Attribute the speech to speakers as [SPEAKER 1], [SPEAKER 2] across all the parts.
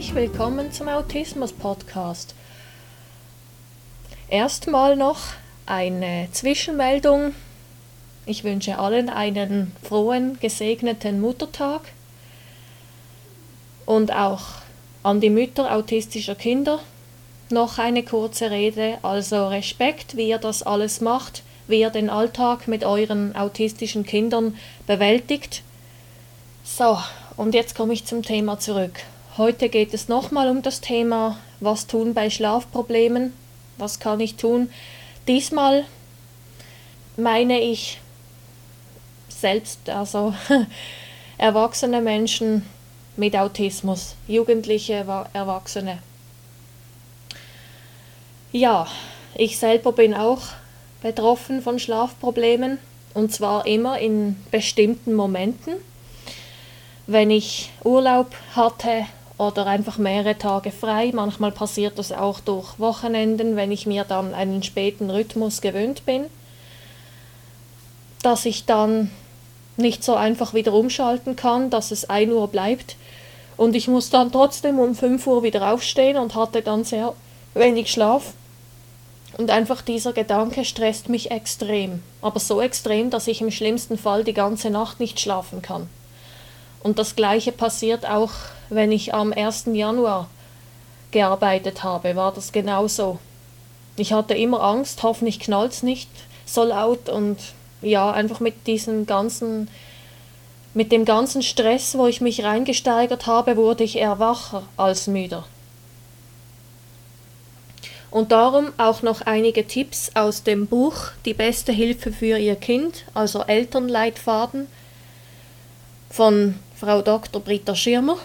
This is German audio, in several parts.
[SPEAKER 1] herzlich willkommen zum Autismus Podcast. Erstmal noch eine Zwischenmeldung. Ich wünsche allen einen frohen, gesegneten Muttertag und auch an die Mütter autistischer Kinder noch eine kurze Rede. Also Respekt, wie ihr das alles macht, wie ihr den Alltag mit euren autistischen Kindern bewältigt. So, und jetzt komme ich zum Thema zurück. Heute geht es nochmal um das Thema, was tun bei Schlafproblemen, was kann ich tun. Diesmal meine ich selbst, also erwachsene Menschen mit Autismus, jugendliche Erwachsene. Ja, ich selber bin auch betroffen von Schlafproblemen und zwar immer in bestimmten Momenten. Wenn ich Urlaub hatte oder einfach mehrere Tage frei, manchmal passiert das auch durch Wochenenden, wenn ich mir dann einen späten Rhythmus gewöhnt bin, dass ich dann nicht so einfach wieder umschalten kann, dass es 1 Uhr bleibt. Und ich muss dann trotzdem um 5 Uhr wieder aufstehen und hatte dann sehr wenig Schlaf. Und einfach dieser Gedanke stresst mich extrem. Aber so extrem, dass ich im schlimmsten Fall die ganze Nacht nicht schlafen kann. Und das gleiche passiert auch, wenn ich am 1. Januar gearbeitet habe, war das genauso. Ich hatte immer Angst, hoffentlich knallt es nicht so laut und ja, einfach mit diesem ganzen, mit dem ganzen Stress, wo ich mich reingesteigert habe, wurde ich eher wacher als müder. Und darum auch noch einige Tipps aus dem Buch Die beste Hilfe für Ihr Kind, also Elternleitfaden von Frau Dr. Britta Schirmer.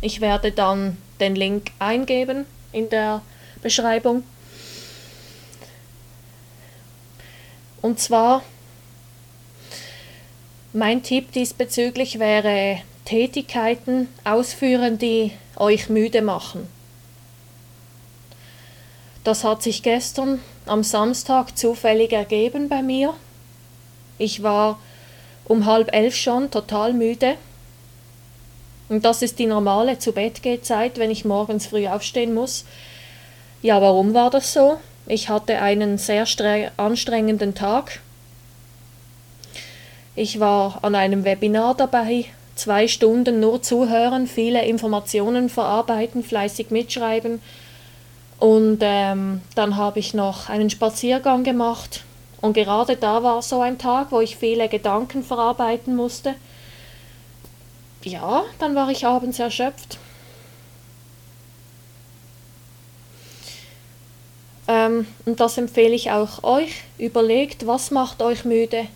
[SPEAKER 1] Ich werde dann den Link eingeben in der Beschreibung. Und zwar, mein Tipp diesbezüglich wäre Tätigkeiten ausführen, die euch müde machen. Das hat sich gestern am Samstag zufällig ergeben bei mir. Ich war um halb elf schon total müde. Und das ist die normale zu Bett Zeit, wenn ich morgens früh aufstehen muss. Ja, warum war das so? Ich hatte einen sehr anstrengenden Tag. Ich war an einem Webinar dabei, zwei Stunden nur zuhören, viele Informationen verarbeiten, fleißig mitschreiben. Und ähm, dann habe ich noch einen Spaziergang gemacht. Und gerade da war so ein Tag, wo ich viele Gedanken verarbeiten musste. Ja, dann war ich abends erschöpft. Ähm, und das empfehle ich auch euch. Überlegt, was macht euch müde.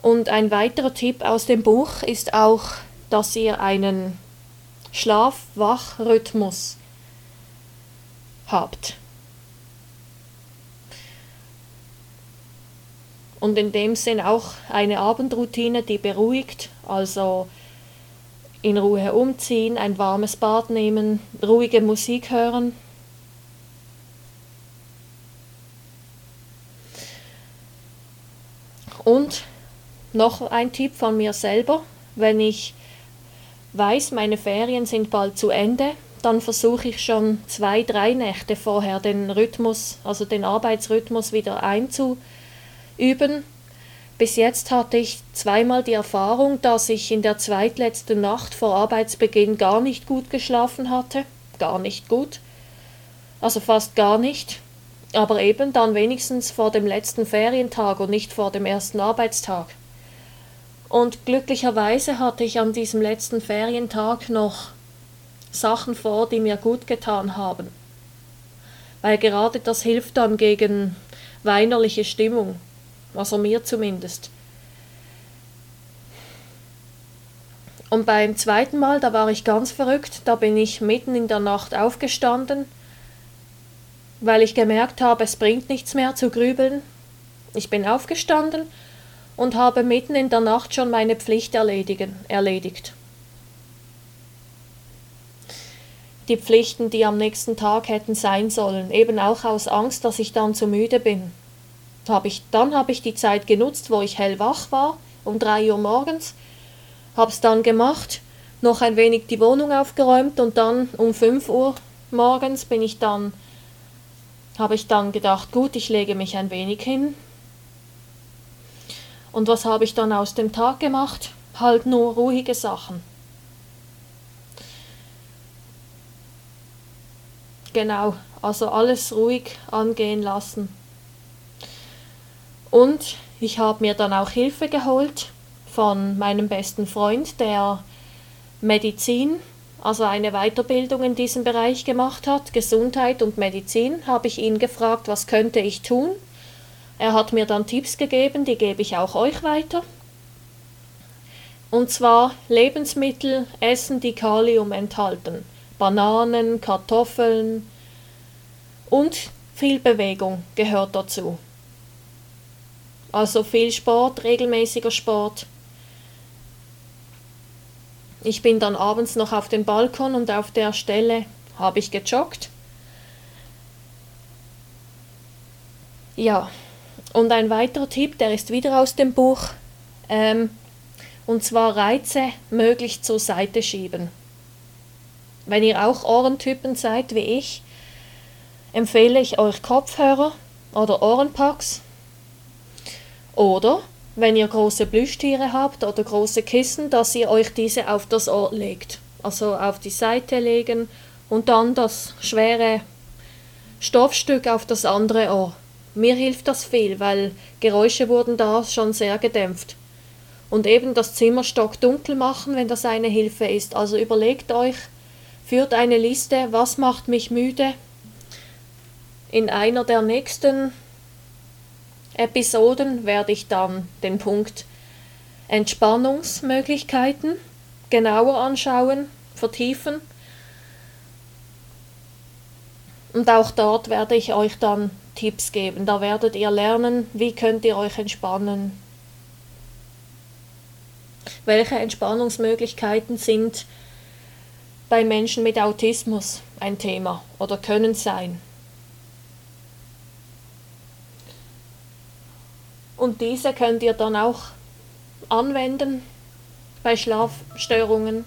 [SPEAKER 1] Und ein weiterer Tipp aus dem Buch ist auch, dass ihr einen Schlaf-Wach-Rhythmus habt. Und in dem Sinn auch eine Abendroutine, die beruhigt, also in Ruhe umziehen, ein warmes Bad nehmen, ruhige Musik hören, Und noch ein Tipp von mir selber, wenn ich weiß, meine Ferien sind bald zu Ende, dann versuche ich schon zwei, drei Nächte vorher den Rhythmus, also den Arbeitsrhythmus wieder einzuüben. Bis jetzt hatte ich zweimal die Erfahrung, dass ich in der zweitletzten Nacht vor Arbeitsbeginn gar nicht gut geschlafen hatte. Gar nicht gut. Also fast gar nicht aber eben dann wenigstens vor dem letzten Ferientag und nicht vor dem ersten Arbeitstag. Und glücklicherweise hatte ich an diesem letzten Ferientag noch Sachen vor, die mir gut getan haben. Weil gerade das hilft dann gegen weinerliche Stimmung, also mir zumindest. Und beim zweiten Mal, da war ich ganz verrückt, da bin ich mitten in der Nacht aufgestanden, weil ich gemerkt habe, es bringt nichts mehr zu grübeln. Ich bin aufgestanden und habe mitten in der Nacht schon meine Pflicht erledigen, erledigt. Die Pflichten, die am nächsten Tag hätten sein sollen, eben auch aus Angst, dass ich dann zu müde bin. Hab ich, dann habe ich die Zeit genutzt, wo ich hellwach war, um drei Uhr morgens, hab's dann gemacht noch ein wenig die Wohnung aufgeräumt und dann um 5 Uhr morgens bin ich dann, habe ich dann gedacht, gut, ich lege mich ein wenig hin. Und was habe ich dann aus dem Tag gemacht? Halt nur ruhige Sachen. Genau, also alles ruhig angehen lassen. Und ich habe mir dann auch Hilfe geholt von meinem besten Freund, der Medizin, also eine Weiterbildung in diesem Bereich gemacht hat, Gesundheit und Medizin, habe ich ihn gefragt, was könnte ich tun. Er hat mir dann Tipps gegeben, die gebe ich auch euch weiter. Und zwar Lebensmittel essen, die Kalium enthalten. Bananen, Kartoffeln und viel Bewegung gehört dazu. Also viel Sport, regelmäßiger Sport, ich bin dann abends noch auf dem Balkon und auf der Stelle habe ich gejoggt. Ja, und ein weiterer Tipp, der ist wieder aus dem Buch, ähm, und zwar Reize möglichst zur Seite schieben. Wenn ihr auch Ohrentypen seid wie ich, empfehle ich euch Kopfhörer oder Ohrenpacks oder wenn ihr große Plüschtiere habt oder große Kissen, dass ihr euch diese auf das Ohr legt. Also auf die Seite legen und dann das schwere Stoffstück auf das andere Ohr. Mir hilft das viel, weil Geräusche wurden da schon sehr gedämpft. Und eben das Zimmer stockdunkel machen, wenn das eine Hilfe ist. Also überlegt euch, führt eine Liste, was macht mich müde. In einer der nächsten Episoden werde ich dann den Punkt Entspannungsmöglichkeiten genauer anschauen, vertiefen. Und auch dort werde ich euch dann Tipps geben. Da werdet ihr lernen, wie könnt ihr euch entspannen. Welche Entspannungsmöglichkeiten sind bei Menschen mit Autismus ein Thema oder können sein. Und diese könnt ihr dann auch anwenden bei Schlafstörungen.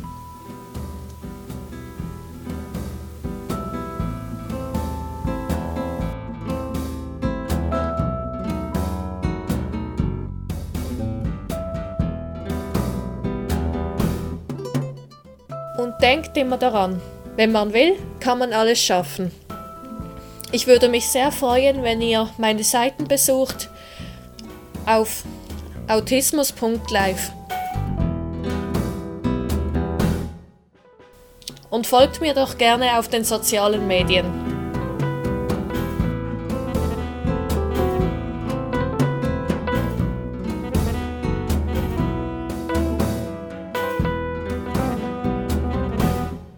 [SPEAKER 1] Und denkt immer daran, wenn man will, kann man alles schaffen. Ich würde mich sehr freuen, wenn ihr meine Seiten besucht auf autismus.live. Und folgt mir doch gerne auf den sozialen Medien.